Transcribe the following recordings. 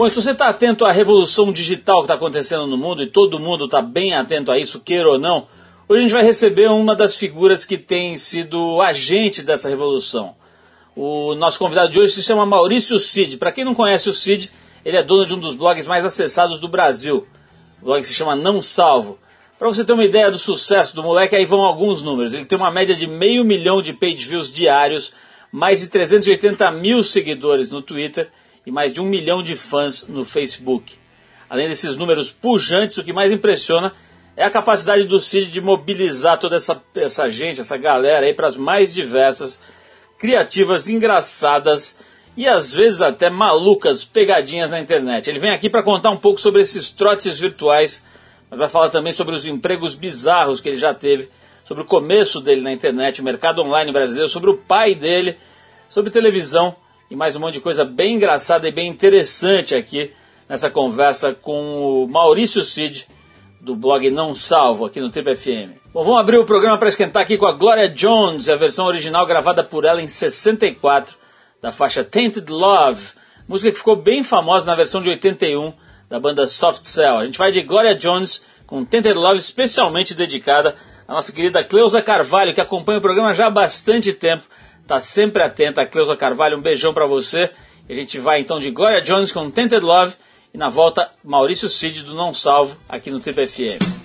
Bom, se você está atento à revolução digital que está acontecendo no mundo, e todo mundo está bem atento a isso, queira ou não, hoje a gente vai receber uma das figuras que tem sido agente dessa revolução. O nosso convidado de hoje se chama Maurício Cid. Para quem não conhece o Cid, ele é dono de um dos blogs mais acessados do Brasil. O blog se chama Não Salvo. Para você ter uma ideia do sucesso do moleque, aí vão alguns números. Ele tem uma média de meio milhão de page views diários, mais de 380 mil seguidores no Twitter e mais de um milhão de fãs no Facebook. Além desses números pujantes, o que mais impressiona é a capacidade do Cid de mobilizar toda essa, essa gente, essa galera aí para as mais diversas, criativas, engraçadas e às vezes até malucas pegadinhas na internet. Ele vem aqui para contar um pouco sobre esses trotes virtuais, mas vai falar também sobre os empregos bizarros que ele já teve, sobre o começo dele na internet, o mercado online brasileiro, sobre o pai dele, sobre televisão e mais um monte de coisa bem engraçada e bem interessante aqui nessa conversa com o Maurício Cid, do blog Não Salvo, aqui no Trip FM. Bom, vamos abrir o programa para esquentar aqui com a Gloria Jones, a versão original gravada por ela em 64, da faixa Tainted Love, música que ficou bem famosa na versão de 81 da banda Soft Cell. A gente vai de Gloria Jones com Tainted Love especialmente dedicada à nossa querida Cleusa Carvalho, que acompanha o programa já há bastante tempo Tá sempre atenta, Cleusa Carvalho, um beijão para você. A gente vai então de Gloria Jones com Tented Love e na volta Maurício Cid do Não Salvo aqui no Trip FM.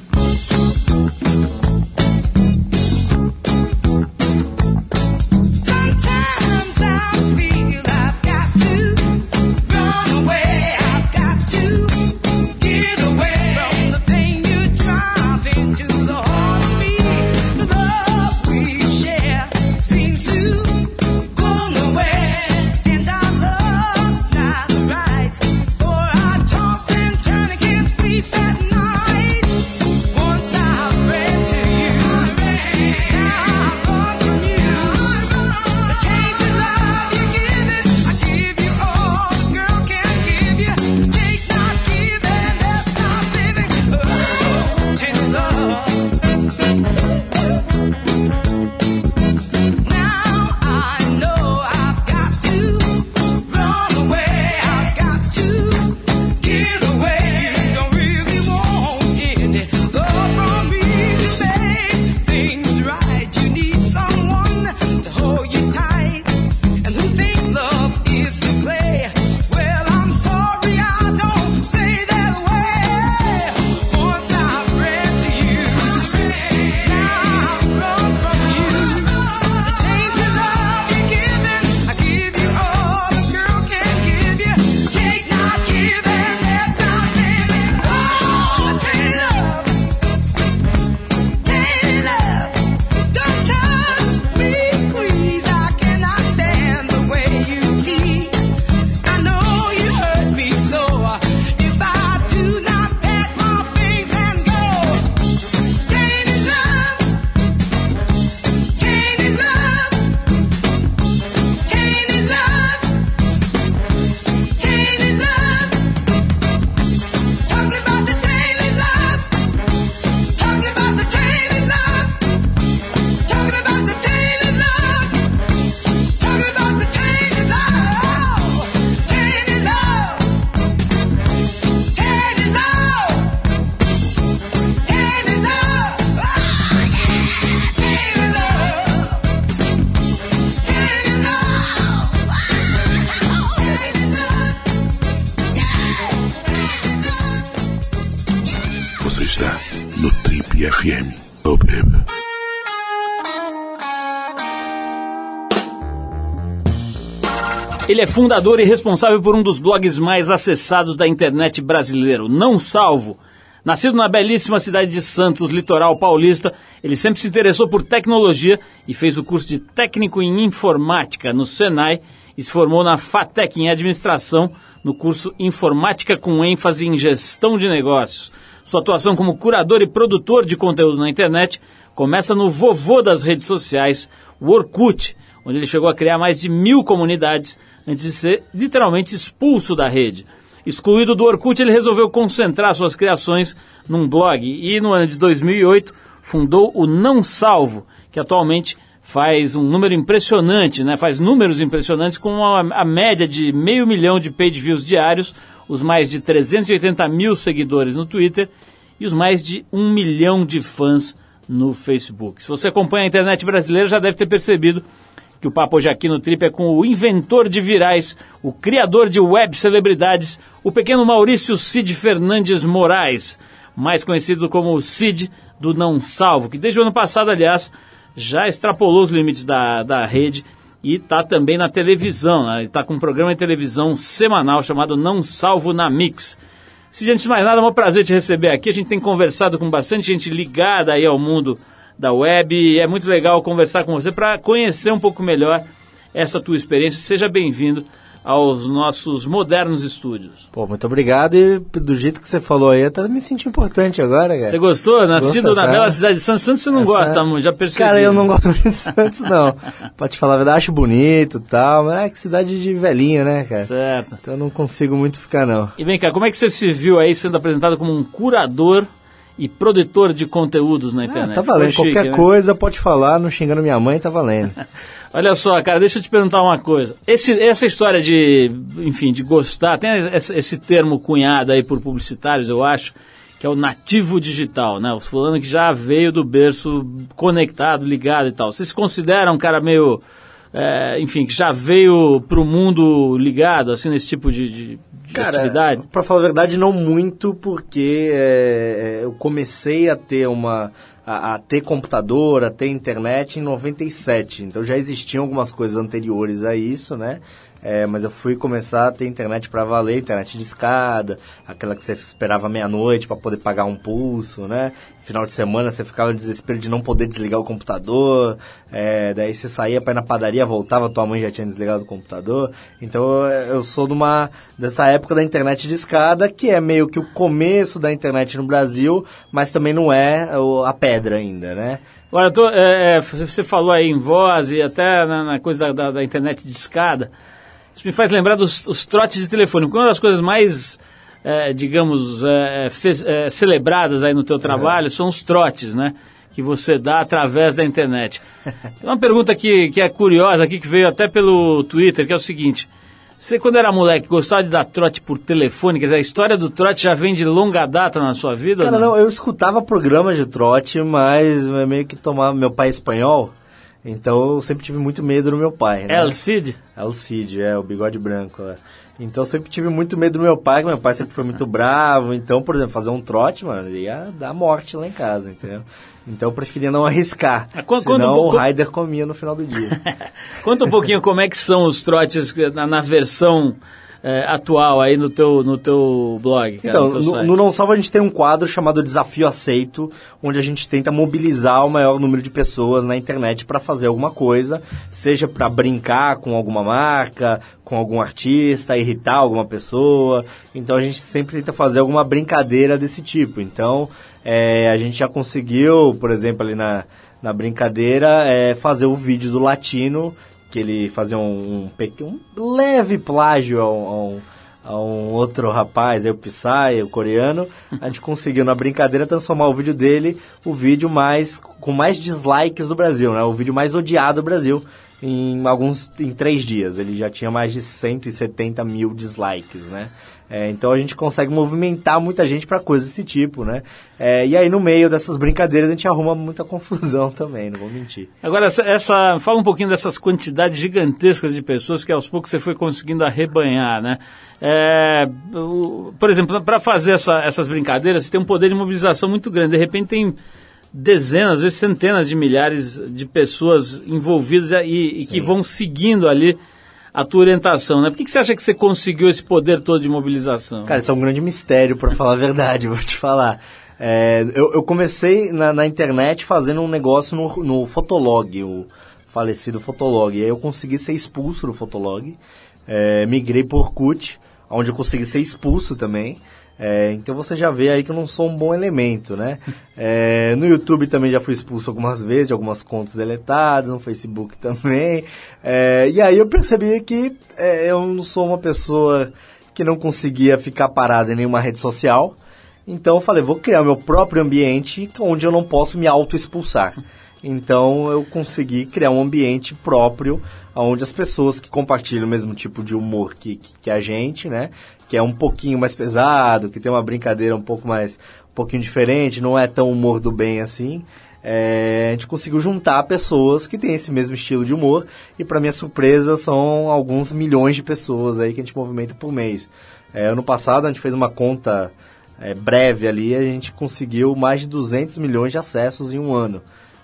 É fundador e responsável por um dos blogs mais acessados da internet brasileiro, Não Salvo. Nascido na belíssima cidade de Santos, litoral paulista, ele sempre se interessou por tecnologia e fez o curso de técnico em informática no Senai e se formou na FATEC em administração no curso Informática com ênfase em gestão de negócios. Sua atuação como curador e produtor de conteúdo na internet começa no vovô das redes sociais, o Orkut, onde ele chegou a criar mais de mil comunidades antes de ser literalmente expulso da rede. Excluído do Orkut, ele resolveu concentrar suas criações num blog e no ano de 2008 fundou o Não Salvo, que atualmente faz um número impressionante, né? Faz números impressionantes com a, a média de meio milhão de page views diários, os mais de 380 mil seguidores no Twitter e os mais de um milhão de fãs no Facebook. Se você acompanha a internet brasileira, já deve ter percebido que o papo hoje aqui no Trip é com o inventor de virais, o criador de web celebridades, o pequeno Maurício Cid Fernandes Moraes, mais conhecido como o Cid do Não Salvo, que desde o ano passado, aliás, já extrapolou os limites da, da rede e está também na televisão. Né? Está com um programa de televisão semanal chamado Não Salvo na Mix. Se antes de mais nada, é um prazer te receber aqui. A gente tem conversado com bastante gente ligada aí ao mundo da web. É muito legal conversar com você para conhecer um pouco melhor essa tua experiência. Seja bem-vindo aos nossos modernos estúdios. Pô, muito obrigado e do jeito que você falou aí, até me senti importante agora, cara. Você gostou? Nascido Gosta, na bela cidade de Santos. Santos você não Essa... gosta, amor, já percebi. Cara, eu não gosto de Santos, não. Pode te falar a verdade, acho bonito e tal, mas é que cidade de velhinha, né, cara? Certo. Então eu não consigo muito ficar, não. E vem cá, como é que você se viu aí sendo apresentado como um curador e produtor de conteúdos na ah, internet. Ah, tá valendo. Chique, Qualquer né? coisa pode falar, não xingando minha mãe, tá valendo. Olha só, cara, deixa eu te perguntar uma coisa. Esse, essa história de, enfim, de gostar, tem esse, termo cunhado aí por publicitários, eu acho, que é o nativo digital, né? O fulano que já veio do berço conectado, ligado e tal. Vocês se consideram um cara meio é, enfim, que já veio para o mundo ligado, assim, nesse tipo de, de Cara, atividade? Para falar a verdade, não muito, porque é, é, eu comecei a ter uma a, a, ter computador, a ter internet em 97. Então já existiam algumas coisas anteriores a isso, né? É, mas eu fui começar a ter internet para valer, internet de escada, aquela que você esperava meia-noite para poder pagar um pulso, né? Final de semana você ficava no desespero de não poder desligar o computador, é, daí você saía para ir na padaria, voltava, tua mãe já tinha desligado o computador. Então eu sou de uma, dessa época da internet de escada, que é meio que o começo da internet no Brasil, mas também não é a pedra ainda, né? Agora, tô, é, é você falou aí em voz e até na, na coisa da, da, da internet de escada. Isso me faz lembrar dos os trotes de telefone. Uma das coisas mais, é, digamos, é, é, celebradas aí no teu trabalho são os trotes, né? Que você dá através da internet. Uma pergunta que, que é curiosa aqui, que veio até pelo Twitter, que é o seguinte. Você, quando era moleque, gostava de dar trote por telefone? Quer dizer, a história do trote já vem de longa data na sua vida? Cara, não? não, eu escutava programas de trote, mas meio que tomava... Meu pai é espanhol, então eu sempre tive muito medo do meu pai. Né? El Cid? El Cid, é, o bigode branco. É. Então eu sempre tive muito medo do meu pai, que meu pai sempre foi muito bravo. Então, por exemplo, fazer um trote, mano, ia dar morte lá em casa, entendeu? Então eu preferia não arriscar. Ah, conta, senão um o Raider comia no final do dia. conta um pouquinho como é que são os trotes na, na versão é, atual aí no teu, no teu blog? Cara, então, no, no, no, Não Salva a gente tem um quadro chamado Desafio Aceito, onde a gente tenta mobilizar o maior número de pessoas na internet para fazer alguma coisa, seja para brincar com alguma marca, com algum artista, irritar alguma pessoa. Então a gente sempre tenta fazer alguma brincadeira desse tipo. Então é, a gente já conseguiu, por exemplo, ali na, na brincadeira, é, fazer o vídeo do latino que ele fazia um, um, um leve plágio a um, a um, outro rapaz, aí o Psy, o coreano, a gente conseguiu na brincadeira transformar o vídeo dele, o vídeo mais com mais dislikes do Brasil, né? O vídeo mais odiado do Brasil em alguns em três dias. Ele já tinha mais de 170 mil dislikes, né? É, então a gente consegue movimentar muita gente para coisas desse tipo, né? É, e aí no meio dessas brincadeiras a gente arruma muita confusão também, não vou mentir. Agora, essa, essa, fala um pouquinho dessas quantidades gigantescas de pessoas que aos poucos você foi conseguindo arrebanhar, né? É, o, por exemplo, para fazer essa, essas brincadeiras, você tem um poder de mobilização muito grande. De repente tem dezenas, às vezes centenas de milhares de pessoas envolvidas e, e que vão seguindo ali a tua orientação, né? Por que, que você acha que você conseguiu esse poder todo de mobilização? Cara, isso é um grande mistério, para falar a verdade, vou te falar. É, eu, eu, comecei na, na, internet fazendo um negócio no, no Fotolog, o falecido Fotolog. E aí eu consegui ser expulso do Fotolog, é, migrei por Orkut, onde eu consegui ser expulso também. É, então você já vê aí que eu não sou um bom elemento, né? É, no YouTube também já fui expulso algumas vezes, de algumas contas deletadas, no Facebook também. É, e aí eu percebi que é, eu não sou uma pessoa que não conseguia ficar parada em nenhuma rede social. Então eu falei, vou criar meu próprio ambiente onde eu não posso me auto-expulsar. Então eu consegui criar um ambiente próprio onde as pessoas que compartilham o mesmo tipo de humor que, que, que, a gente, né? Que é um pouquinho mais pesado, que tem uma brincadeira um pouco mais, um pouquinho diferente, não é tão humor do bem assim. É, a gente conseguiu juntar pessoas que têm esse mesmo estilo de humor e para minha surpresa são alguns milhões de pessoas aí que a gente movimenta por mês. É, ano passado a gente fez uma conta é, breve ali, a gente conseguiu mais de 200 milhões de acessos em um ano.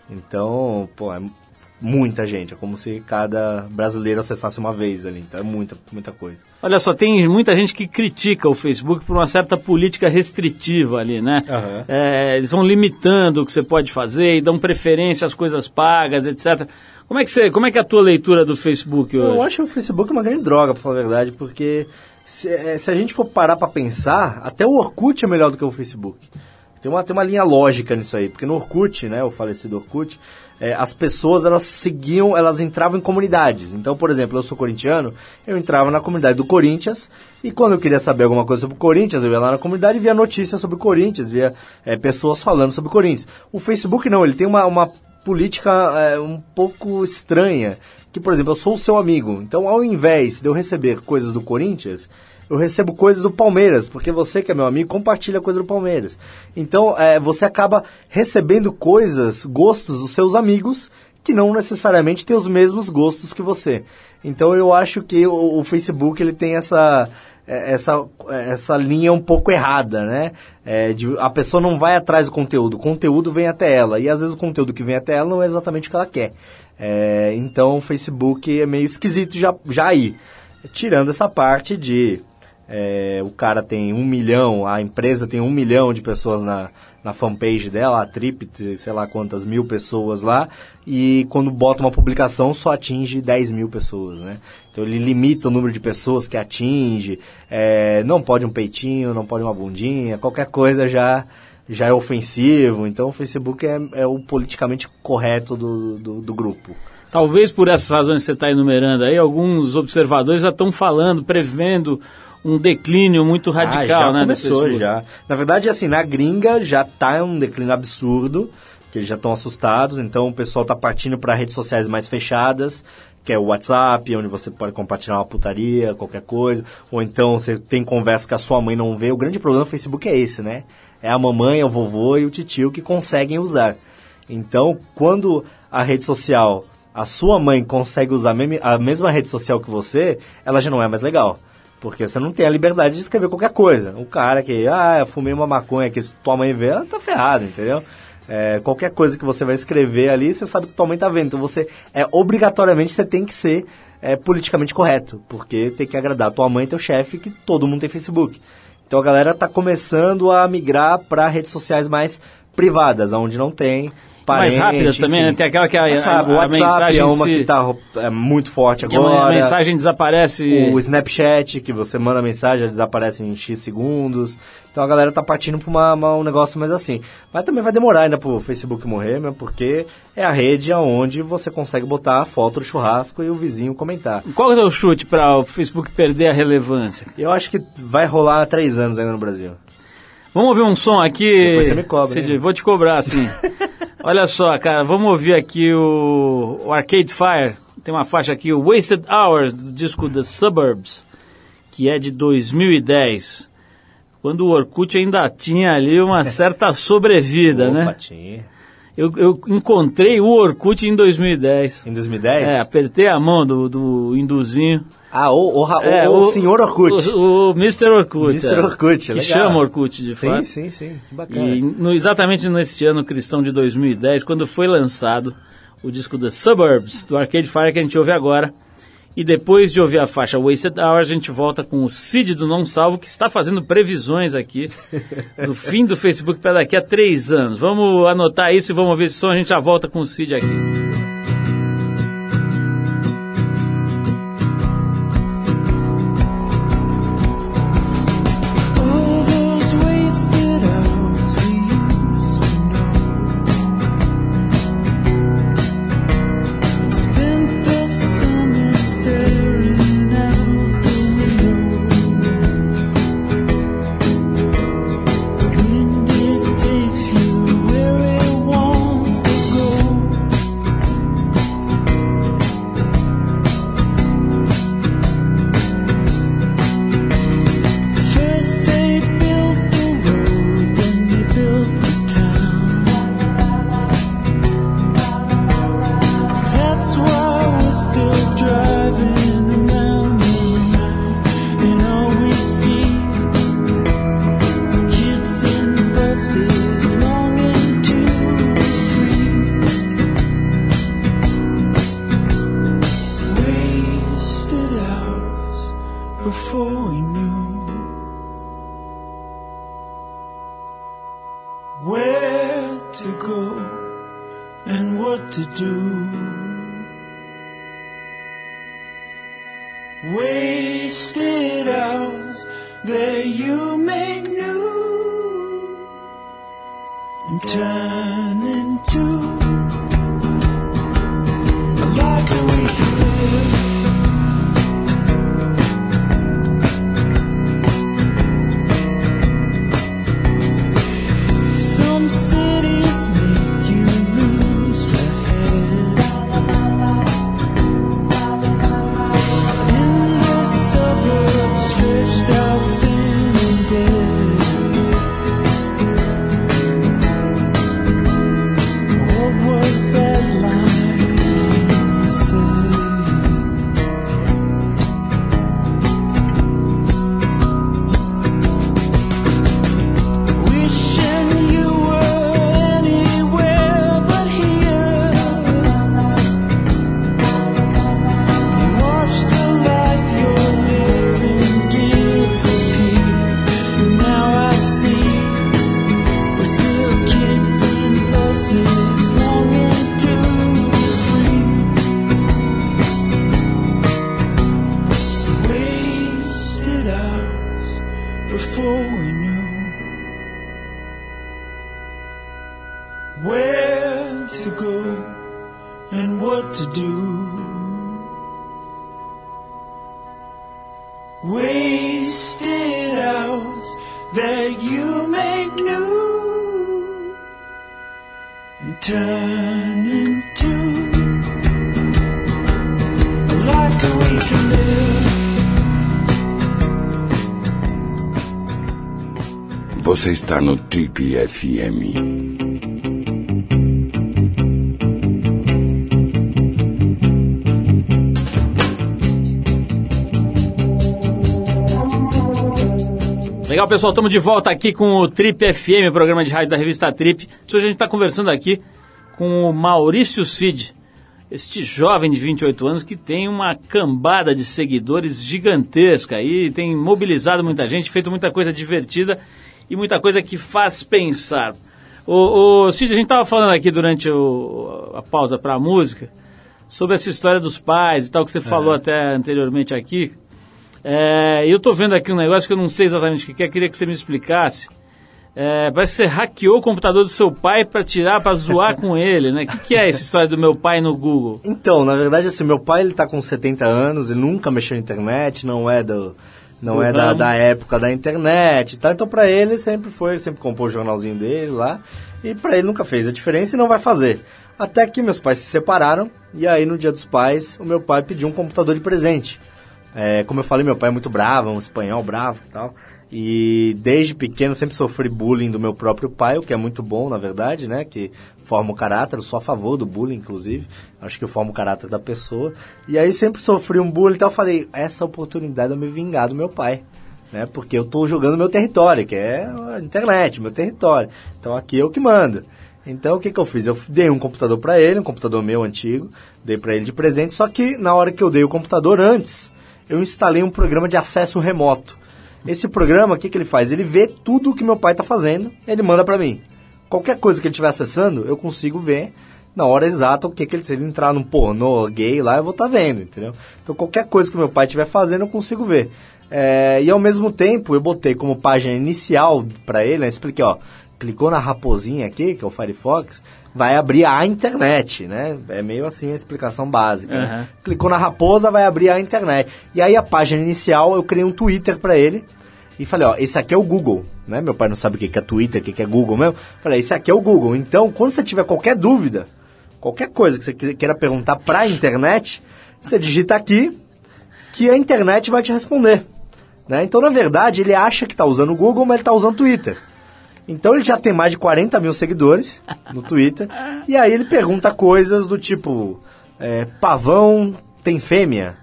Então, pô, é muita gente. É como se cada brasileiro acessasse uma vez ali. Então é muita, muita coisa. Olha só, tem muita gente que critica o Facebook por uma certa política restritiva ali, né? Uhum. É, eles vão limitando o que você pode fazer e dão preferência às coisas pagas, etc. Como é que, você, como é, que é a tua leitura do Facebook hoje? Eu acho o Facebook uma grande droga, pra falar a verdade, porque se, é, se a gente for parar para pensar, até o Orkut é melhor do que o Facebook. Tem uma, tem uma linha lógica nisso aí, porque no Orkut, né, o falecido Orkut, é, as pessoas elas seguiam, elas entravam em comunidades. Então, por exemplo, eu sou corintiano, eu entrava na comunidade do Corinthians e quando eu queria saber alguma coisa sobre o Corinthians, eu ia lá na comunidade e via notícias sobre o Corinthians, via é, pessoas falando sobre o Corinthians. O Facebook não, ele tem uma, uma política é, um pouco estranha, que, por exemplo, eu sou o seu amigo, então ao invés de eu receber coisas do Corinthians, eu recebo coisas do Palmeiras, porque você que é meu amigo compartilha coisa do Palmeiras. Então, é, você acaba recebendo coisas, gostos dos seus amigos que não necessariamente têm os mesmos gostos que você. Então, eu acho que o, o Facebook ele tem essa é, essa, essa linha um pouco errada, né? É, de, a pessoa não vai atrás do conteúdo, o conteúdo vem até ela. E às vezes o conteúdo que vem até ela não é exatamente o que ela quer. É, então o Facebook é meio esquisito já, já aí. Tirando essa parte de é, o cara tem um milhão, a empresa tem um milhão de pessoas na, na fanpage dela, a Trip, sei lá quantas mil pessoas lá, e quando bota uma publicação só atinge 10 mil pessoas, né? Então ele limita o número de pessoas que atinge, é, não pode um peitinho, não pode uma bundinha, qualquer coisa já já é ofensivo, então o Facebook é, é o politicamente correto do, do, do grupo. Talvez por essas razões que você está enumerando aí, alguns observadores já estão falando, prevendo um declínio muito radical, ah, já né? Começou já. Na verdade, assim, na gringa já está um declínio absurdo, que eles já estão assustados, então o pessoal está partindo para redes sociais mais fechadas, que é o WhatsApp, onde você pode compartilhar uma putaria, qualquer coisa, ou então você tem conversa que a sua mãe não vê. O grande problema do Facebook é esse, né? É a mamãe, o vovô e o titio que conseguem usar. Então, quando a rede social, a sua mãe consegue usar a mesma rede social que você, ela já não é mais legal. Porque você não tem a liberdade de escrever qualquer coisa. O cara que, ah, fumei uma maconha que tua mãe vê, tá ferrado, entendeu? É, qualquer coisa que você vai escrever ali, você sabe que tua mãe tá vendo. Então você, é, obrigatoriamente, você tem que ser é, politicamente correto. Porque tem que agradar tua mãe e teu chefe, que todo mundo tem Facebook. Então a galera tá começando a migrar para redes sociais mais privadas, onde não tem parente. Mais rápidas enfim. também, né? Tem aquela que a, a, a, o WhatsApp é uma se... que está é, muito forte agora. A mensagem desaparece. O Snapchat, que você manda mensagem, desaparece em X segundos. Então a galera tá partindo para uma, uma, um negócio mais assim. Mas também vai demorar ainda pro Facebook morrer, mesmo, porque é a rede onde você consegue botar a foto do churrasco e o vizinho comentar. Qual é o chute para o Facebook perder a relevância? Eu acho que vai rolar há três anos ainda no Brasil. Vamos ouvir um som aqui. Depois você me cobra. Cid, vou te cobrar, sim. Olha só, cara, vamos ouvir aqui o, o, Arcade Fire. Tem uma faixa aqui, o Wasted Hours, do disco The Suburbs, que é de 2010. Quando o Orkut ainda tinha ali uma certa sobrevida, Opa, né? Tinha. Eu, eu, encontrei o Orkut em 2010. Em 2010? É, apertei a mão do, do Induzinho. Ah, o, o, é, o, o, senhor Orkut. O, o Mr. Orkut. Mr. É, Orkut, Que legal. chama Orkut, de sim, fato. Sim, sim, sim. Bacana. E no, exatamente nesse ano cristão de 2010, quando foi lançado o disco The Suburbs, do Arcade Fire, que a gente ouve agora. E depois de ouvir a faixa Wasted Hour, a gente volta com o Cid do Não Salvo, que está fazendo previsões aqui do fim do Facebook para daqui a três anos. Vamos anotar isso e vamos ouvir esse som, a gente já volta com o Cid aqui. To go and what to do. Wasted hours that you make new and turn into a life that we can live. Você está no Trip FM. Legal, pessoal, estamos de volta aqui com o Trip FM, programa de rádio da revista Trip. Hoje a gente está conversando aqui com o Maurício Cid, este jovem de 28 anos que tem uma cambada de seguidores gigantesca e tem mobilizado muita gente, feito muita coisa divertida e muita coisa que faz pensar. O, o Cid, a gente estava falando aqui durante o- a pausa para a música sobre essa história dos pais e tal que você falou até anteriormente aqui. É, eu tô vendo aqui um negócio que eu não sei exatamente o que é, queria que você me explicasse. É, parece que você hackeou o computador do seu pai para tirar, para zoar com ele, né? O que, que é essa história do meu pai no Google? Então, na verdade, assim, meu pai ele tá com 70 anos, ele nunca mexeu na internet, não é do não Do é da, ramo. da época da internet e tal. Então, pra ele sempre foi, sempre comprou o jornalzinho dele lá, e pra ele nunca fez a diferença e não vai fazer. Até que meus pais se separaram, e aí no dia dos pais, o meu pai pediu um computador de presente. É, como eu falei, meu pai é muito bravo, é um espanhol bravo e tal. E desde pequeno sempre sofri bullying do meu próprio pai, o que é muito bom, na verdade, né? Que forma o caráter, eu sou a favor do bullying, inclusive. Acho que forma o caráter da pessoa. E aí sempre sofri um bullying, então eu falei, essa oportunidade é me vingar do meu pai. Né? Porque eu tô jogando meu território, que é a internet, meu território. Então aqui eu que mando. Então o que, que eu fiz? Eu dei um computador para ele, um computador meu antigo, dei para ele de presente, só que na hora que eu dei o computador antes, eu instalei um programa de acesso remoto. Esse programa, o que, que ele faz? Ele vê tudo o que meu pai está fazendo, ele manda para mim. Qualquer coisa que ele estiver acessando, eu consigo ver na hora exata o que, que ele, se ele entrar num pornô gay lá, eu vou estar vendo, entendeu? Então qualquer coisa que meu pai estiver fazendo, eu consigo ver. É, e ao mesmo tempo, eu botei como página inicial para ele, né, expliquei, ó, clicou na raposinha aqui, que é o Firefox, vai abrir a internet, né? É meio assim a explicação básica. né? Aham. Clicou na raposa, vai abrir a internet. E aí a página inicial, eu criei um Twitter para ele e falei, ó, esse aqui é o Google, né? Meu pai não sabe o que é Twitter, o que é Google mesmo. Falei, esse aqui é o Google. Então, quando você tiver qualquer dúvida, qualquer coisa que você que- queira perguntar pra internet, você digita aqui que a internet vai te responder. Né? Então, na verdade, ele acha que está usando o Google, mas ele está usando o Twitter. Então, ele já tem mais de 40 mil seguidores no Twitter. e aí ele pergunta coisas do tipo: é, pavão tem fêmea?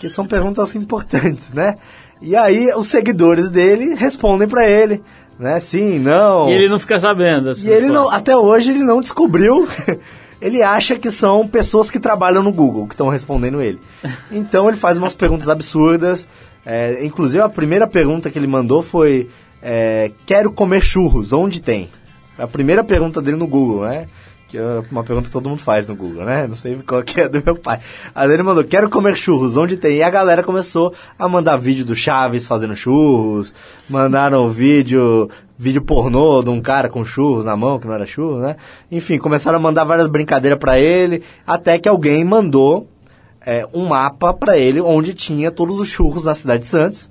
Que são perguntas importantes, né? E aí os seguidores dele respondem para ele, né? Sim, não. E ele não fica sabendo. dessas E ele não, até hoje ele não descobriu. ele acha que são pessoas que trabalham no Google que estão respondendo ele. Então ele faz umas perguntas absurdas É, inclusive, a primeira pergunta que ele mandou foi: é, Quero comer churros, onde tem? A primeira pergunta dele no Google, né? Que é uma pergunta que todo mundo faz no Google, né? Não sei qual que é do meu pai. Aí ele mandou: Quero comer churros, onde tem? E a galera começou a mandar vídeo do Chaves fazendo churros, mandaram vídeo. Vídeo pornô de um cara com churros na mão, que não era churros, né? Enfim, começaram a mandar várias brincadeiras pra ele, até que alguém mandou é, um mapa pra ele onde tinha todos os churros na cidade de Santos.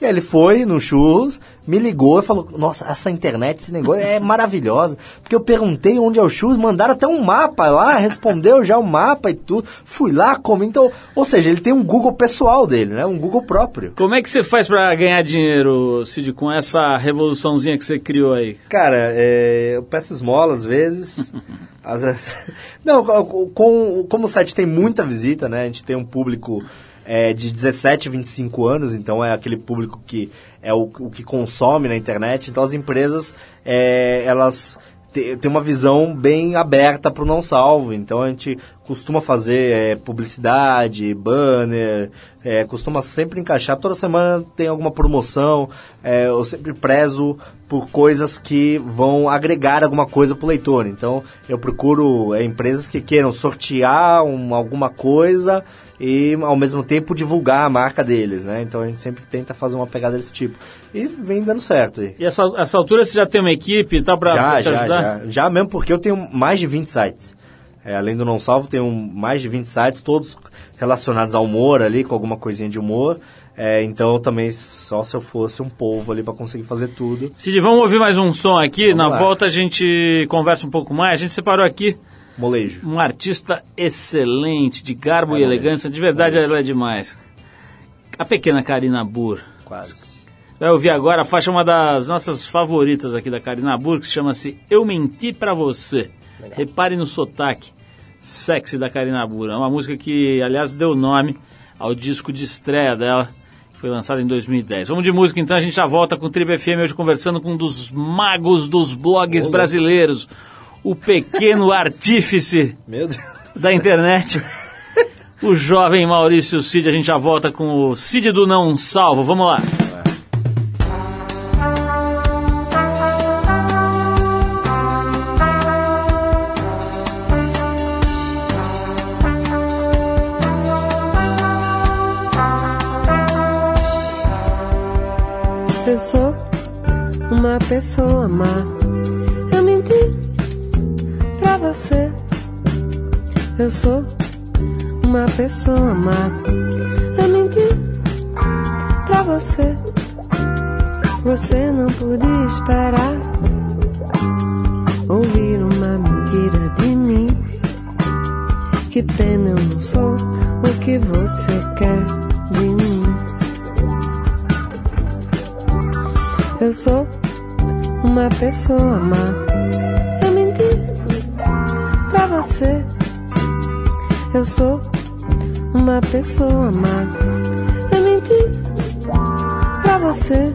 E aí ele foi no churros, me ligou e falou: Nossa, essa internet, esse negócio é maravilhosa. Porque eu perguntei onde é o churros, mandaram até um mapa lá, respondeu já o mapa e tudo. Fui lá, comi. Então, ou seja, ele tem um Google pessoal dele, né? Um Google próprio. Como é que você faz pra ganhar dinheiro, Cid, com essa revoluçãozinha que você criou aí? Cara, é, eu peço esmola às vezes. às vezes- Não, com- como o site tem muita visita, né? A gente tem um público é, de 17 a 25 anos, então é aquele público que é o, o que consome na internet. Então as empresas, é, elas têm uma visão bem aberta para o não salvo. Então a gente costuma fazer é, publicidade, banner, é, costuma sempre encaixar. Toda semana tem alguma promoção. é, eu sempre prezo por coisas que vão agregar alguma coisa para o leitor. Então eu procuro é, empresas que queiram sortear um- alguma coisa e ao mesmo tempo divulgar a marca deles, né? Então a gente sempre tenta fazer uma pegada desse tipo. E vem dando certo. E essa, essa altura você já tem uma equipe e tal pra, já, pra te já, ajudar? já. Já mesmo porque eu tenho mais de 20 sites. É, além do Não Salvo, tenho mais de 20 sites, todos relacionados ao humor ali, com alguma coisinha de humor. É, então também só se eu fosse um povo ali para conseguir fazer tudo. Cid, vamos ouvir mais um som aqui. Vamos Na lá. volta a gente conversa um pouco mais. A gente separou aqui Molejo. um artista excelente, de garbo e É, elegância. De verdade, ela é demais. A pequena Karina Burr. Quase. Vai ouvir agora a faixa, uma das nossas favoritas aqui da Karina Burr, que chama-se Eu Menti Pra Você. Repare no sotaque sexy da Karina Burr. É uma música que, aliás, deu nome ao disco de estreia dela, que foi lançado em 2010. Vamos de música então, a gente já volta com o Tribo FM hoje conversando com um dos magos dos blogs brasileiros, o pequeno artífice da internet. O jovem Maurício Cid, a gente já volta com o Cid do Não Salvo. Vamos lá. Eu sou uma pessoa má. Você. Eu sou uma pessoa má. Eu menti pra você. Você não podia esperar ouvir uma mentira de mim. Que pena eu não sou o que você quer de mim. Eu sou uma pessoa má. Eu sou uma pessoa má. Eu menti pra você.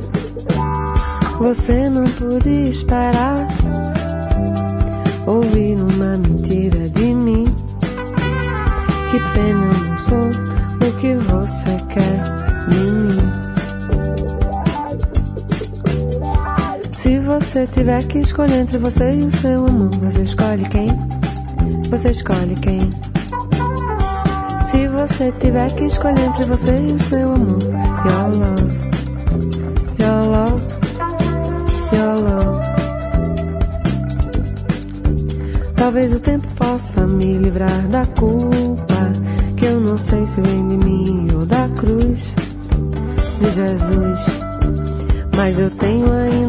Você não podia esperar ouvir uma mentira de mim. Que pena eu não sou o que você quer de mim. Se você tiver que escolher entre você e o seu amor, você escolhe quem? Você escolhe quem? Se você tiver que escolher entre você e o seu amor, your love, your love, your love. Talvez o tempo possa me livrar da culpa, que eu não sei se vem de mim ou da cruz de Jesus. Mas eu tenho ainda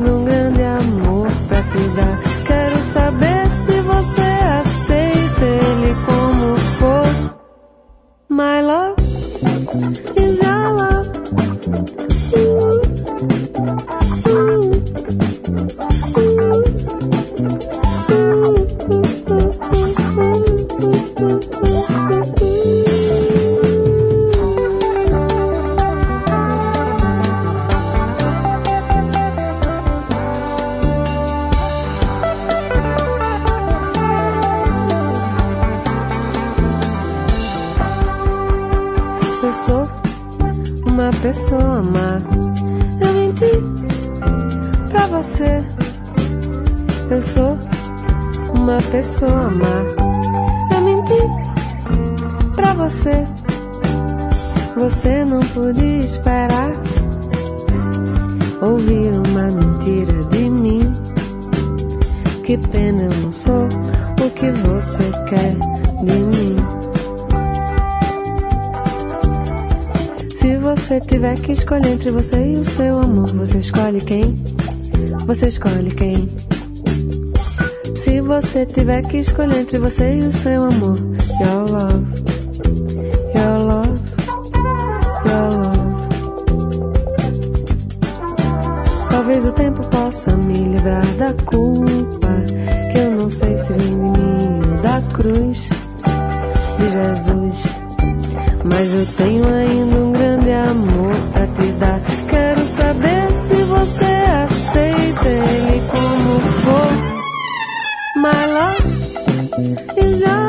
Eu sou uma pessoa má. Eu menti pra você. Você não podia esperar ouvir uma mentira de mim. Que pena eu não sou o que você quer de mim. Se você tiver que escolher entre você e o seu amor, você escolhe quem? Você escolhe quem? Se você tiver que escolher entre você e o seu amor, your love, your love, your love. Talvez o tempo possa me livrar da culpa que eu não sei se vem de mim ou da cruz de Jesus. Mas eu tenho ainda um grande amor is your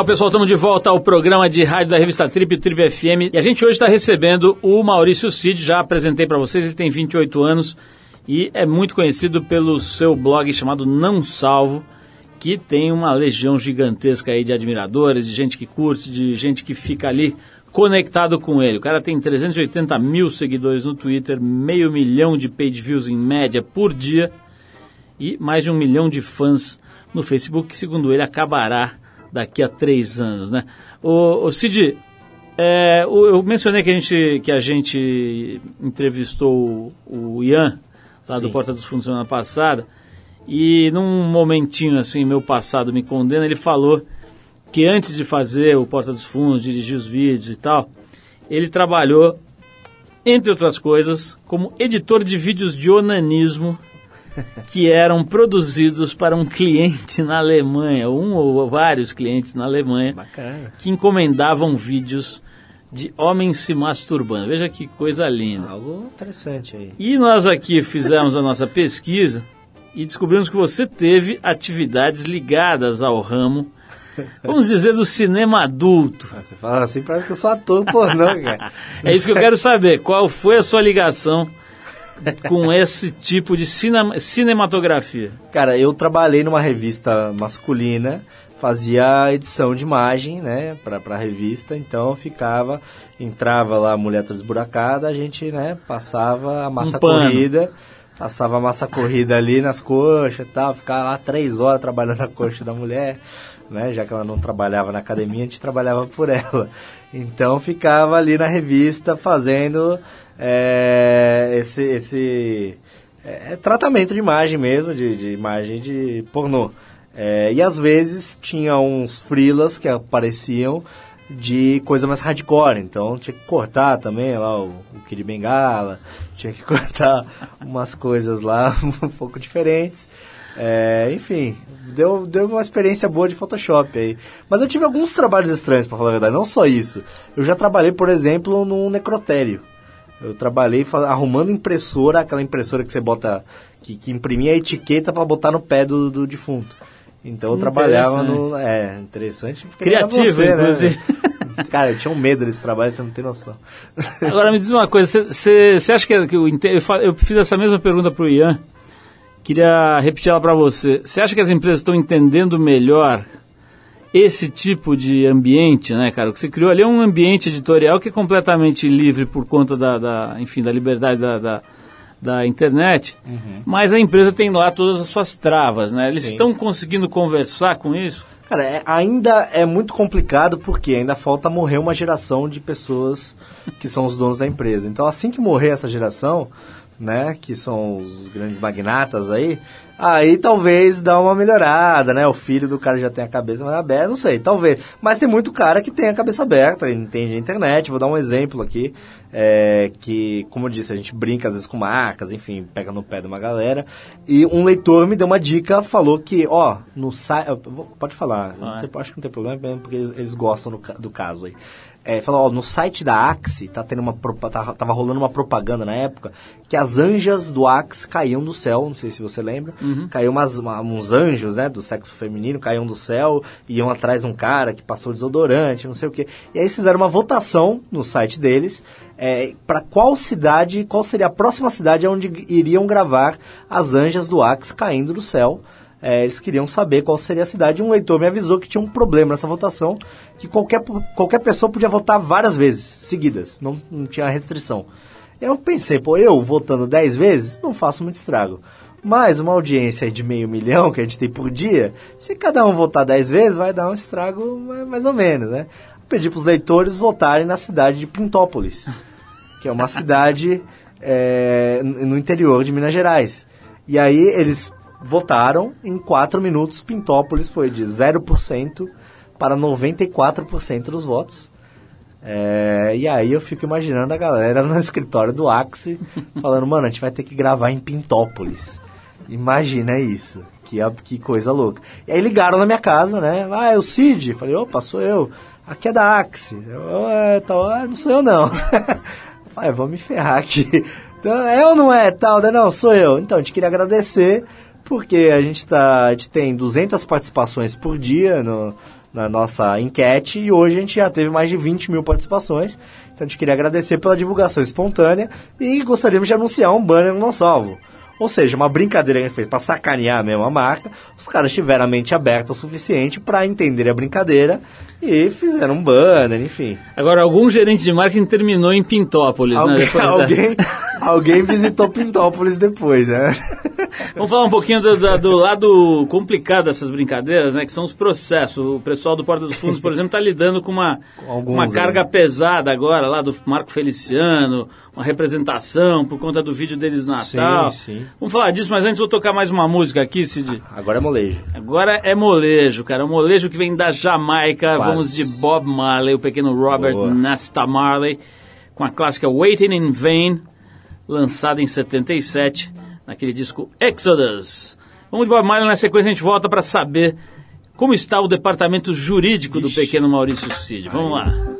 Legal, pessoal, estamos de volta ao programa de rádio da revista Trip, Trip FM. E a gente hoje está recebendo o Maurício Cid, já apresentei para vocês, ele tem 28 anos e é muito conhecido pelo seu blog chamado Não Salvo, que tem uma legião gigantesca aí de admiradores, de gente que curte, de gente que fica ali conectado com ele. O cara tem 380 mil seguidores no Twitter, meio milhão de page views em média por dia e mais de um milhão de fãs no Facebook, que segundo ele acabará daqui a três anos, né? O, o Cid, é, eu mencionei que a gente, que a gente entrevistou o, Ian, lá do Sim. Porta dos Fundos semana passada, e num momentinho assim, meu passado me condena, ele falou que antes de fazer o Porta dos Fundos, dirigir os vídeos e tal, ele trabalhou, entre outras coisas, como editor de vídeos de onanismo que eram produzidos para um cliente na Alemanha, um ou vários clientes na Alemanha, Bacana. que encomendavam vídeos de homens se masturbando. Veja que coisa linda. Algo interessante aí. E nós aqui fizemos a nossa pesquisa e descobrimos que você teve atividades ligadas ao ramo, vamos dizer, do cinema adulto. Ah, Você fala assim, parece que eu sou ator pornô, cara. É isso que eu quero saber. Qual foi a sua ligação com esse tipo de cinema- cinematografia? Cara, eu trabalhei numa revista masculina, fazia edição de imagem, né, pra, pra revista, então ficava, entrava lá a mulher toda esburacada, a gente, né, passava a massa Um corrida, passava a massa corrida ali nas coxas e tal, ficava lá três horas trabalhando na coxa da mulher, né, já que ela não trabalhava na academia, a gente trabalhava por ela. Então ficava ali na revista fazendo é, esse, esse é, tratamento de imagem mesmo, de, de imagem de pornô. É, e às vezes tinha uns freelas que apareciam de coisa mais hardcore, então tinha que cortar também lá o, o Kid Bengala, tinha que cortar umas coisas lá um pouco diferentes. É, enfim, deu, deu uma experiência boa de Photoshop aí. Mas eu tive alguns trabalhos estranhos, pra falar a verdade, não só isso. Eu já trabalhei, por exemplo, num necrotério. Eu trabalhei arrumando impressora, aquela impressora que você bota, que, que imprimia a etiqueta para botar no pé do, do defunto. Então eu trabalhava no. É, interessante. Criativo, você, né, inclusive. velho? Cara, eu tinha um medo desse trabalho, você não tem noção. Agora me diz uma coisa, você acha que, que eu, eu fiz essa mesma pergunta para o Ian, queria repetir ela para você. Você acha que as empresas estão entendendo melhor esse tipo de ambiente, né, cara? O que você criou ali é um ambiente editorial que é completamente livre por conta da, da enfim, da liberdade da, da, da internet, mas a empresa tem lá todas as suas travas, né? Eles Sim. estão conseguindo conversar com isso? Cara, é- ainda é muito complicado porque ainda falta morrer uma geração de pessoas que são os donos da empresa. Então, assim que morrer essa geração, né, que são os grandes magnatas aí, aí talvez dá uma melhorada, né? O filho do cara já tem a cabeça mais aberta, não sei, talvez. Mas tem muito cara que tem a cabeça aberta, entende a internet. Vou dar um exemplo aqui, é, que, como eu disse, a gente brinca às vezes com marcas, enfim, pega no pé de uma galera. E um leitor me deu uma dica, falou que, ó, no site... Pode falar, não tem- acho que não tem problema, porque eles, eles gostam do, do caso aí. É, falou, ó, no site da Axe, tá tendo uma, tá- tava rolando uma propaganda na época, que as anjas do Axe caíam do céu, não sei se você lembra, caiu umas, uma- uns anjos, né, do sexo feminino, caíam do céu, iam atrás de um cara que passou desodorante, não sei o quê. E aí fizeram uma votação no site deles, é, para qual cidade, qual seria a próxima cidade onde iriam gravar as anjas do Axe caindo do céu. É, eles queriam saber qual seria a cidade. Um leitor me avisou que tinha um problema nessa votação, que qualquer, qualquer pessoa podia votar várias vezes, seguidas, não, não tinha restrição. Eu pensei, pô, eu votando 10 vezes, não faço muito estrago. Mas uma audiência de meio milhão que a gente tem por dia, se cada um votar 10 vezes, vai dar um estrago mais, ou menos, né? Pedi para os leitores votarem na cidade de Pintópolis, que é uma cidade é, no interior de Minas Gerais. E aí eles votaram, em 4 minutos, Pintópolis foi de 0% para 94% dos votos. É, e aí eu fico imaginando a galera no escritório do Axie falando, mano, a gente vai ter que gravar em Pintópolis. Imagina isso. Que, que coisa louca. E aí ligaram na minha casa, né? Ah, é o Cid? Falei, opa, sou eu. Aqui é da Axie. Eu, "É, "Ah, não sou eu não. Falei, vou me ferrar aqui. Então, é ou não é tal? Daí, Não, sou eu. Então, a gente queria agradecer, porque a gente, tá, a gente tem 200 participações por dia no, na nossa enquete e hoje a gente já teve mais de 20 mil participações. Então, a gente queria agradecer pela divulgação espontânea e gostaríamos de anunciar um banner no nosso alvo. Ou seja, uma brincadeira que a gente fez para sacanear mesmo a marca. Os caras tiveram a mente aberta o suficiente para entender a brincadeira e fizeram um banner, enfim. Agora, algum gerente de marketing terminou em Pintópolis, né? Alguém, Depois da- alguém, alguém visitou Pintópolis depois, né? Vamos falar um pouquinho do, da- do lado complicado dessas brincadeiras, né? Que são os processos. O pessoal do Porta dos Fundos, por exemplo, está lidando com uma, alguns, uma carga né? pesada agora, lá do Marco Feliciano, uma representação por conta do vídeo deles no Natal. Sim, sim. Vamos falar disso, mas antes vou tocar mais uma música aqui, Cid. Agora é molejo. Agora é molejo, cara. O molejo que vem da Jamaica. Quase. Vamos de Bob Marley, o pequeno Robert Boa. Nesta Marley, com a clássica Waiting in Vain, lançada em 77, naquele disco Exodus. Vamos de Bob Marley, na sequência a gente volta para saber como está o departamento jurídico do Ixi. pequeno Maurício Cid. Vamos lá.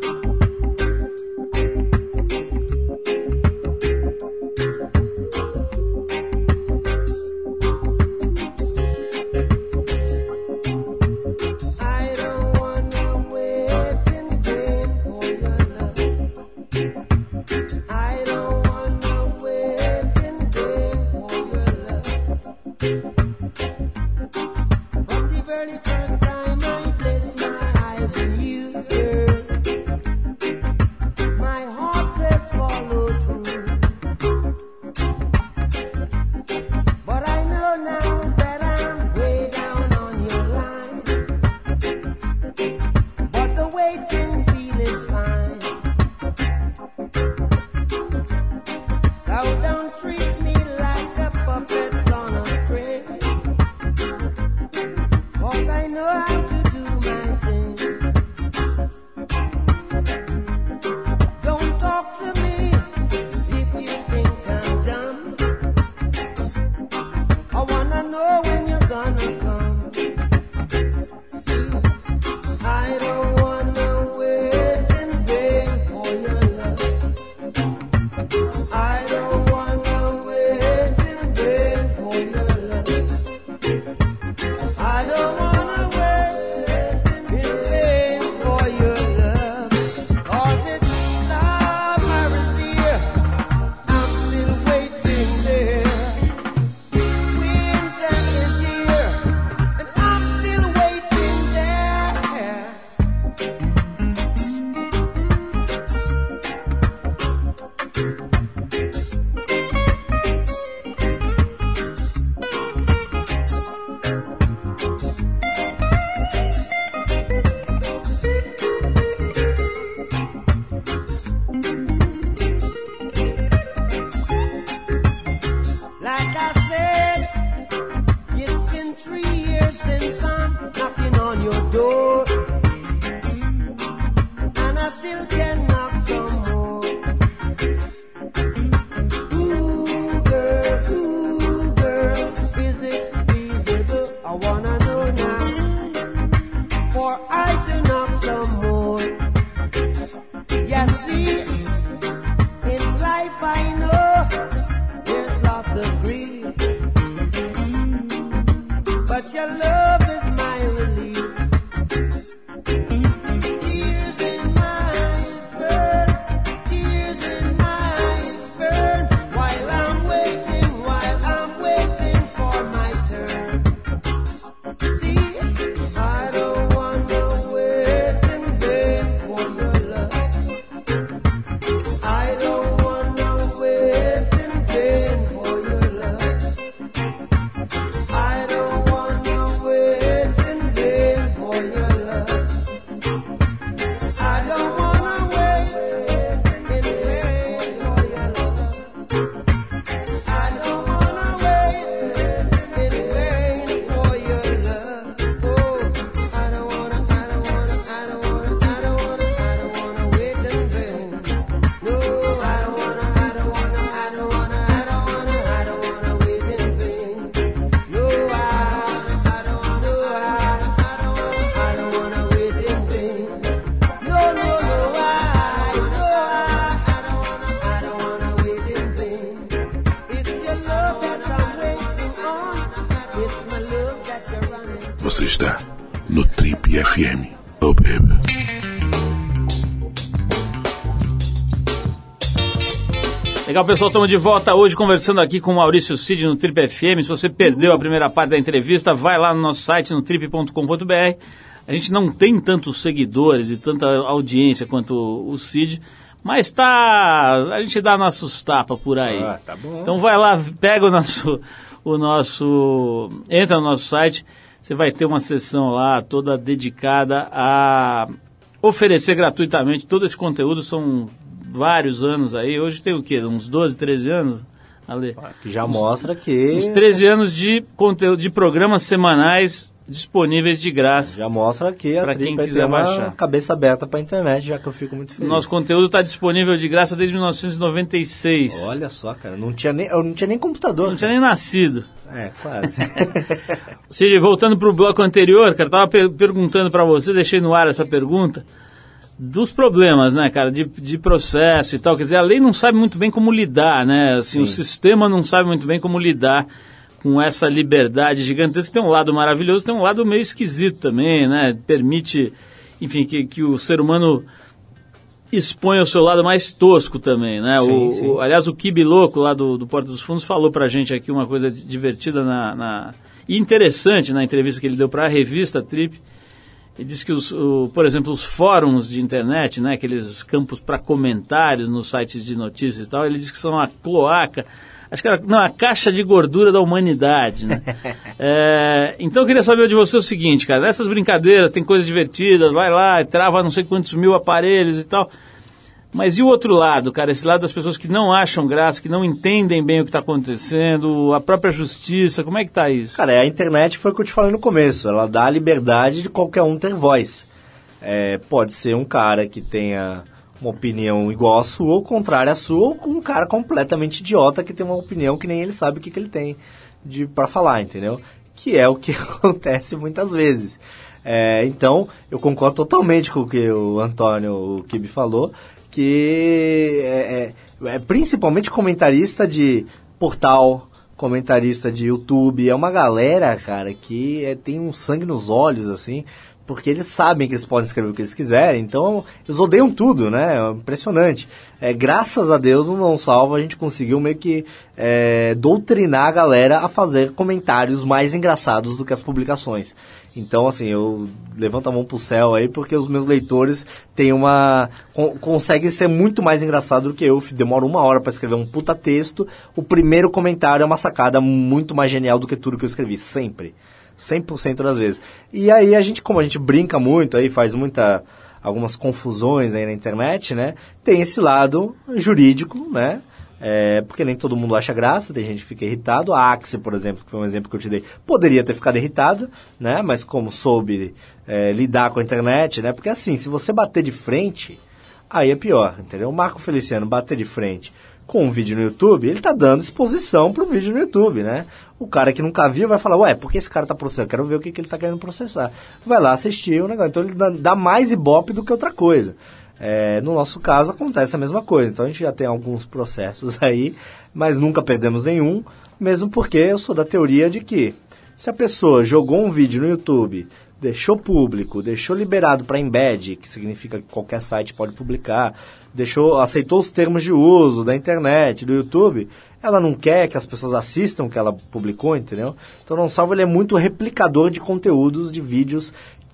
Legal, pessoal, estamos de volta hoje conversando aqui com o Maurício Cid no Trip FM. Se você perdeu a primeira parte da entrevista, vai lá no nosso site, no trip.com.br. A gente não tem tantos seguidores e tanta audiência quanto o Cid, mas tá. A gente dá nossos tapas por aí. Ah, tá bom. Então vai lá, pega o nosso, o nosso. Entra no nosso site, você vai ter uma sessão lá toda dedicada a oferecer gratuitamente todo esse conteúdo. São vários anos aí. Hoje tem o quê? Uns 12, 13 anos? Ale? Que já mostra que. Uns 13 anos de conteúdo, de programas semanais disponíveis de graça. Já mostra que a quem quiser uma baixar. cabeça aberta pra internet, já que eu fico muito feliz. Nosso conteúdo está disponível de graça desde 1996. Olha só, cara, não tinha nem, eu não tinha nem computador. Você não tinha nem nascido. É, quase. Cid, voltando para o bloco anterior, cara, tava per- perguntando para você, deixei no ar essa pergunta, dos problemas, né, cara, de, de processo e tal. Quer dizer, a lei não sabe muito bem como lidar, né? Assim, o sistema não sabe muito bem como lidar com essa liberdade gigantesca. Tem um lado maravilhoso, tem um lado meio esquisito também, né? Permite, enfim, que, que o ser humano expõe o seu lado mais tosco também, né? Sim, o, sim. o- aliás, o Kibi Louco lá do, do Porto dos Fundos falou pra gente aqui uma coisa divertida na, na- e interessante na entrevista que ele deu para a revista Trip. Ele disse que, os, o- por exemplo, os fóruns de internet, né, aqueles campos para comentários nos sites de notícias e tal, ele disse que são a cloaca, acho que era, não, a caixa de gordura da humanidade, né? É, então eu queria saber de você o seguinte, cara, nessas brincadeiras tem coisas divertidas, vai lá, trava não sei quantos mil aparelhos e tal, mas e o outro lado, cara? Esse lado das pessoas que não acham graça, que não entendem bem o que está acontecendo, a própria justiça, como é que tá isso? Cara, a internet foi o que eu te falei no começo. Ela dá a liberdade de qualquer um ter voz. É, pode ser um cara que tenha uma opinião igual à sua, ou contrária à sua, ou um cara completamente idiota que tem uma opinião que nem ele sabe o que, que ele tem de para falar, entendeu? Que é o que acontece muitas vezes. É, então, eu concordo totalmente com o que o Antônio Kibi falou, que é, é- é principalmente comentarista de portal, comentarista de YouTube, é uma galera, cara, que é, tem um sangue nos olhos, assim, porque eles sabem que eles podem escrever o que eles quiserem, então eles odeiam tudo, né? É impressionante. É, graças a Deus, no Não Salvo, a gente conseguiu meio que é, doutrinar a galera a fazer comentários mais engraçados do que as publicações. Então, assim, eu levanto a mão pro céu aí, porque os meus leitores têm uma. Con conseguem ser muito mais engraçado do que eu. Demoro uma hora para escrever um puta texto. O primeiro comentário é uma sacada muito mais genial do que tudo que eu escrevi, sempre. 100% das vezes. E aí a gente, como a gente brinca muito aí, faz muita algumas confusões aí na internet, né? Tem esse lado jurídico, né? É, porque nem todo mundo acha graça, tem gente que fica irritado. A Axie, por exemplo, que foi um exemplo que eu te dei, poderia ter ficado irritado, né? Mas como soube é, lidar com a internet, né? Porque assim, se você bater de frente, aí é pior, entendeu? O Marco Feliciano bater de frente com um vídeo no YouTube, ele tá dando exposição pro vídeo no YouTube, né? O cara que nunca viu vai falar, ué, por que esse cara tá processando? Quero ver o que, que ele tá querendo processar. Vai lá assistir o negócio. Então ele dá mais ibope do que outra coisa. É, no nosso caso acontece a mesma coisa. Então a gente já tem alguns processos aí, mas nunca perdemos nenhum, mesmo porque eu sou da teoria de que se a pessoa jogou um vídeo no YouTube, deixou público, deixou liberado para embed, que significa que qualquer site pode publicar, deixou, aceitou os termos de uso da internet, do YouTube, ela não quer que as pessoas assistam o que ela publicou, entendeu? Então não salvo ele é muito replicador de conteúdos, de vídeos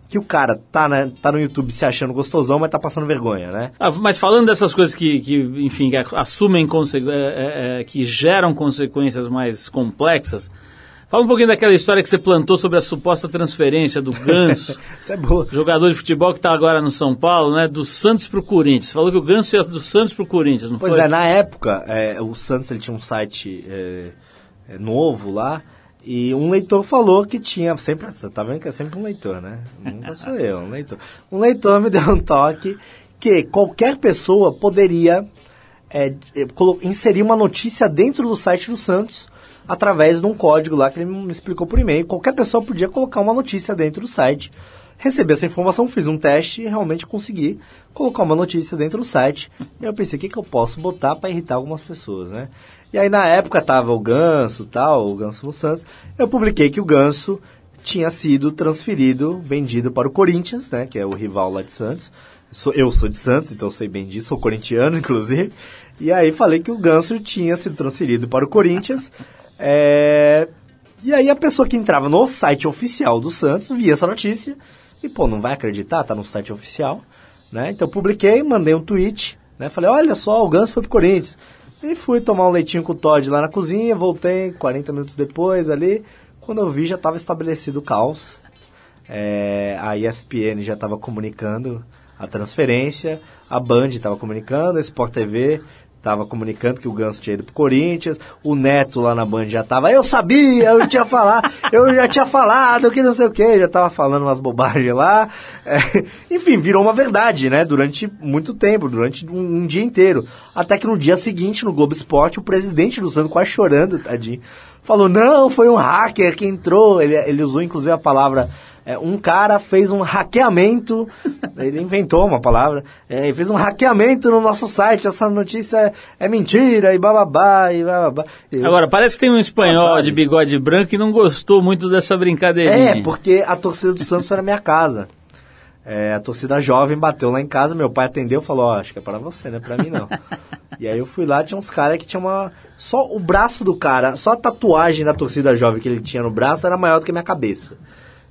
que o cara tá, né, tá no YouTube se achando gostosão, mas tá passando vergonha, né? Ah, mas falando dessas coisas que, que enfim, que assumem, é, é, é, que geram consequências mais complexas, fala um pouquinho daquela história que você plantou sobre a suposta transferência do Ganso, Isso é boa. jogador de futebol que está agora no São Paulo, né, do Santos pro Corinthians. Você falou que o Ganso ia do Santos pro Corinthians, não Pois foi? é, na época, é, o Santos ele tinha um site é, é, novo lá, e um leitor falou que tinha, sempre, você tá vendo que é sempre um leitor, né? Nunca sou eu, um leitor. Um leitor me deu um toque que qualquer pessoa poderia é, é, inserir uma notícia dentro do site do Santos através de um código lá que ele me explicou por e-mail. Qualquer pessoa podia colocar uma notícia dentro do site. Recebi essa informação, fiz um teste e realmente consegui colocar uma notícia dentro do site. E eu pensei, o que, que eu posso botar para irritar algumas pessoas, né? E aí na época tava o Ganso tal, o Ganso no Santos. Eu publiquei que o Ganso tinha sido transferido, vendido para o Corinthians, né? Que é o rival lá de Santos. Sou, eu sou de Santos, então sei bem disso, sou corintiano, inclusive. E aí falei que o Ganso tinha sido transferido para o Corinthians. É, E aí a pessoa que entrava no site oficial do Santos via essa notícia e, pô, não vai acreditar, tá no site oficial, né? Então publiquei, mandei um tweet, né? Falei, olha só, o Ganso foi pro Corinthians. E fui tomar um leitinho com o Todd lá na cozinha, voltei 40 minutos depois ali. Quando eu vi, já estava estabelecido o caos. É, a ESPN já estava comunicando a transferência, a Band estava comunicando, a Sport TV estava comunicando que o Ganso tinha ido pro Corinthians, o Neto lá na Band já estava, eu sabia, eu tinha falado, eu já tinha falado, que não sei o que, já estava falando umas bobagens lá. É, enfim, virou uma verdade, né? Durante muito tempo, durante um, um dia inteiro. Até que no dia seguinte, no Globo Esporte, o presidente do Santos, quase chorando, tadinho, falou, não, foi um hacker que entrou. Ele, ele usou inclusive a palavra é, um cara fez um hackeamento, ele inventou uma palavra, é, fez um hackeamento no nosso site, essa notícia é, é mentira, e bababá, e bababá. Eu- Agora, parece que tem um espanhol de bigode branco que não gostou muito dessa brincadeirinha. É, porque a torcida do Santos foi na minha casa. É, a torcida jovem bateu lá em casa, meu pai atendeu e falou, ó, acho que é para você, não é pra mim não. e aí eu fui lá, tinha uns caras que tinha uma... Só o braço do cara, só a tatuagem da torcida jovem que ele tinha no braço era maior do que a minha cabeça.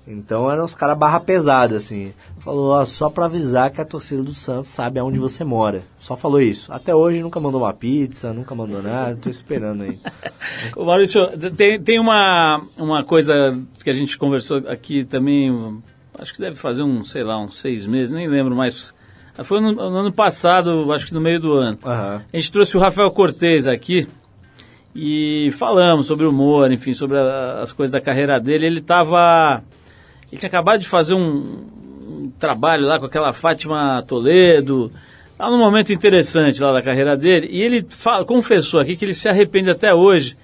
Então eram os caras barra pesada, assim. Falou, ó, só pra avisar que a torcida do Santos sabe aonde você mora. Só falou isso. Até hoje nunca mandou uma pizza, nunca mandou nada, tô esperando aí. Ô, Maurício, tem, tem uma, uma coisa que a gente conversou aqui também, acho que deve fazer um, sei lá, uns seis meses, nem lembro mais. Foi no, no ano passado, acho que no meio do ano. Aham. A gente trouxe o Rafael Cortez aqui e falamos sobre humor, enfim, sobre a- as coisas da carreira dele. Ele estava. Ele tinha acabado de fazer um, um trabalho lá com aquela Fátima Toledo. Estava num momento interessante lá da carreira dele. E ele fala- confessou aqui que ele se arrepende até hoje,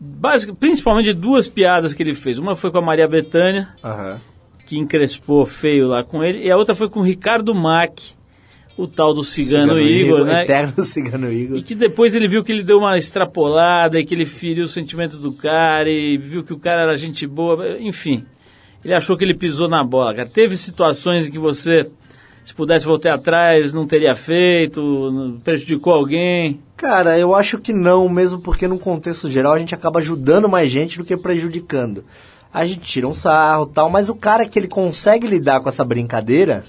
basic, principalmente de duas piadas que ele fez. Uma foi com a Maria Bethânia, Aham. que encrespou feio lá com ele, e a outra foi com o Ricardo Mack, o tal do Cigano, Igor, né? Eterno Cigano Igor. E que depois ele viu que ele deu uma extrapolada e que ele feriu o sentimento do cara e viu que o cara era gente boa, enfim. Ele achou que ele pisou na bola, cara. Teve situações em que você, se pudesse voltar atrás, não teria feito, prejudicou alguém. Cara, eu acho que não, mesmo porque no contexto geral a gente acaba ajudando mais gente do que prejudicando. A gente tira um sarro tal, mas o cara que ele consegue lidar com essa brincadeira,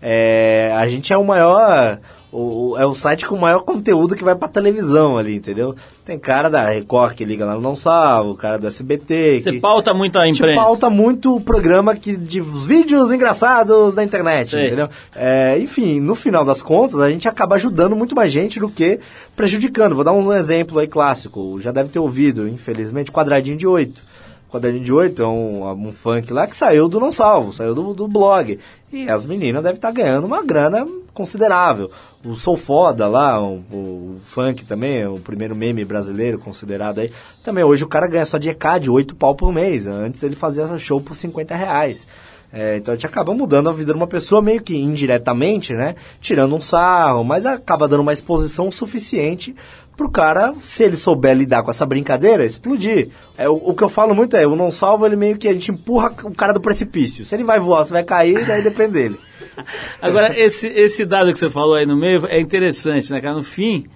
é, a gente é o maior. O, é o site com o maior conteúdo que vai pra televisão ali, entendeu? Tem cara da Record que liga lá no Não Salvo, o cara do SBT. Você pauta muito a imprensa. pauta muito o programa que, de vídeos engraçados da internet, Sei. entendeu? É, enfim, no final das contas, a gente acaba ajudando muito mais gente do que prejudicando. Vou dar um exemplo aí clássico, já deve ter ouvido, infelizmente, quadradinho de oito. Quadradinho de Oito é um, um funk lá que saiu do Não Salvo, saiu do, do blog. E as meninas devem estar ganhando uma grana considerável. O Sou Foda lá, o, o funk também, o primeiro meme brasileiro considerado aí. Também hoje o cara ganha só de ECAD, 8 pau por mês. Antes ele fazia essa show por 50 reais. É, então a gente acaba mudando a vida de uma pessoa meio que indiretamente, né? Tirando um sarro, mas acaba dando uma exposição suficiente pro cara, se ele souber lidar com essa brincadeira, explodir. É, o, o que eu falo muito é, o não salvo, ele meio que a gente empurra o cara do precipício. Se ele vai voar, você vai cair, daí depende dele. Agora, esse, esse dado que você falou aí no meio é interessante, né, cara? No fim,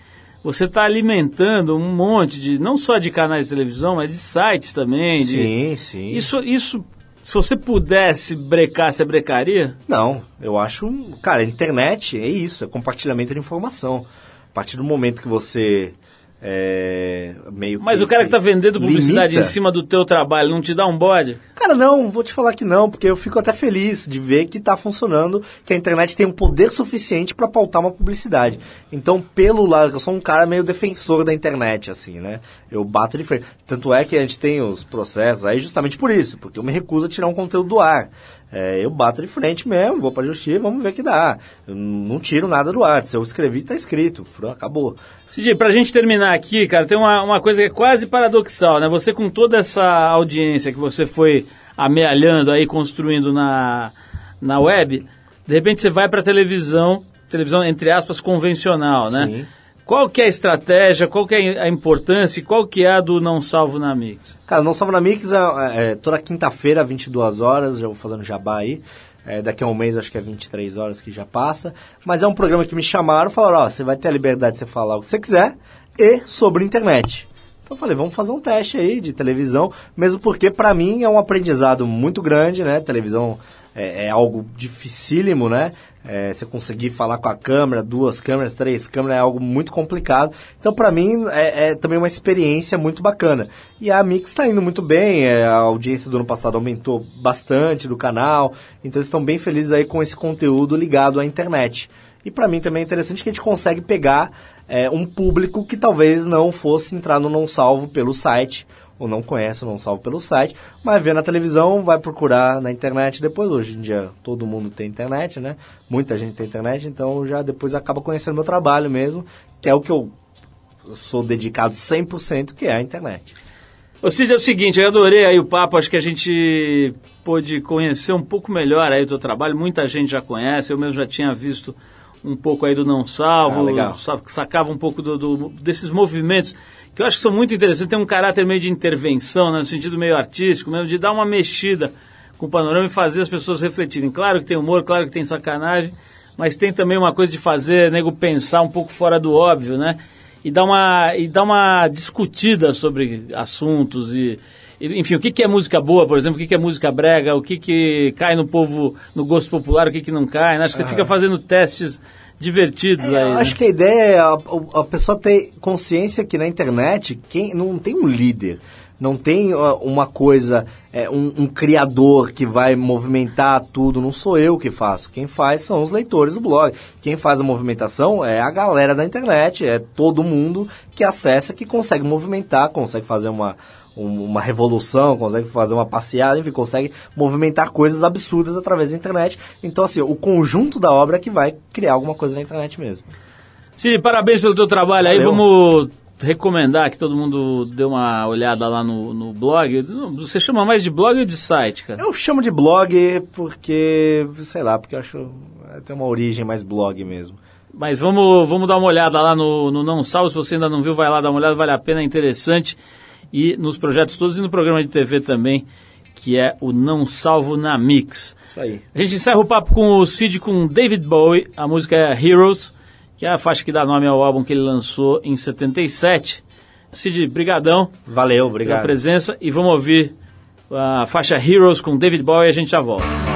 você está alimentando um monte de, não só de canais de televisão, mas de sites também. de- Sim, sim. Isso, isso, se você pudesse brecar, você brecaria? Não, eu acho. Cara, a internet é isso, é compartilhamento de informação. A partir do momento que você. É, meio Mas o cara que está vendendo publicidade limita- em cima do teu trabalho não te dá um bode? Cara, não, vou te falar que não, porque eu fico até feliz de ver que está funcionando, que a internet tem um poder suficiente para pautar uma publicidade. Então, pelo lado, eu sou um cara meio defensor da internet, assim, né? Eu bato de frente. Tanto é que a gente tem os processos aí justamente por isso, porque eu me recuso a tirar um conteúdo do ar. É, eu bato de frente mesmo, vou pra justiça, vamos ver que dá. Eu não tiro nada do ar. Se eu escrevi, tá escrito. Acabou. Cid, pra gente terminar aqui, cara, tem uma, uma coisa que é quase paradoxal, né? Você com toda essa audiência que você foi amealhando aí, construindo na, na web, de repente você vai pra televisão, televisão entre aspas convencional, né? Sim. Qual que é a estratégia, qual que é a importância qual que é a do Não Salvo na Mix? Cara, não Salvo na Mix é, é, toda quinta-feira, 22 horas, já vou fazendo jabá aí. É, daqui a um mês, acho que é 23 horas que já passa. Mas é um programa que me chamaram falaram, ó, você vai ter a liberdade de você falar o que você quiser e sobre internet. Então eu falei, vamos fazer um teste aí de televisão, mesmo porque para mim é um aprendizado muito grande, né? Televisão é, é algo dificílimo, né? É, você conseguir falar com a câmera, duas câmeras, três câmeras, é algo muito complicado. Então, para mim, é, é também uma experiência muito bacana. E a Mix está indo muito bem, é, a audiência do ano passado aumentou bastante do canal, então eles estão bem felizes aí com esse conteúdo ligado à internet. E para mim também é interessante que a gente consegue pegar é, um público que talvez não fosse entrar no Não Salvo pelo site, ou não conhece o Não Salvo pelo site, mas vê na televisão, vai procurar na internet depois. Hoje em dia todo mundo tem internet, né? Muita gente tem internet, então já depois acaba conhecendo meu trabalho mesmo, que é o que eu sou dedicado 100%, que é a internet. Ô Cid, é o seguinte, eu adorei aí o papo, acho que a gente pôde conhecer um pouco melhor aí o teu trabalho, muita gente já conhece, eu mesmo já tinha visto um pouco aí do Não Salvo, Ah, sacava um pouco do, do- desses movimentos, que eu acho que são muito interessantes, tem um caráter meio de intervenção, né, no sentido meio artístico, mesmo de dar uma mexida com o panorama e fazer as pessoas refletirem. Claro que tem humor, claro que tem sacanagem, mas tem também uma coisa de fazer nego pensar um pouco fora do óbvio, né? E dar uma, e dar uma discutida sobre assuntos e, enfim, o que, que é música boa, por exemplo, o que, que é música brega, o que, que cai no povo, no gosto popular, o que, que não cai, né? Acho que você fica fazendo testes divertidos É, aí. eu né? acho que a ideia é a, a pessoa ter consciência que na internet quem não tem um líder, não tem uma coisa, é, um, um criador que vai movimentar tudo. Não sou eu que faço. Quem faz são os leitores do blog. Quem faz a movimentação é a galera da internet, é todo mundo que acessa, que consegue movimentar, consegue fazer uma um- uma revolução, consegue fazer uma passeada, enfim, consegue movimentar coisas absurdas através da internet. Então, assim, o conjunto da obra é que vai criar alguma coisa na internet mesmo. Cid, parabéns pelo teu trabalho aí. Valeu. Vamos recomendar que todo mundo dê uma olhada lá no, no blog. Você chama mais de blog ou de site, cara? Eu chamo de blog porque, sei lá, porque eu acho tem uma origem mais blog mesmo. Mas vamos, vamos dar uma olhada lá no, no Não Salvo. Se você ainda não viu, vai lá dar uma olhada, vale a pena, é interessante. E nos projetos todos e no programa de TV também, que é o Não Salvo na Mix. Isso aí. A gente encerra o papo com o Cid com David Bowie. A música é Heroes, que é a faixa que dá nome ao álbum que ele lançou em 77. Cid, brigadão Valeu, pela obrigado. presença e vamos ouvir a faixa Heroes com David Bowie e a gente já volta.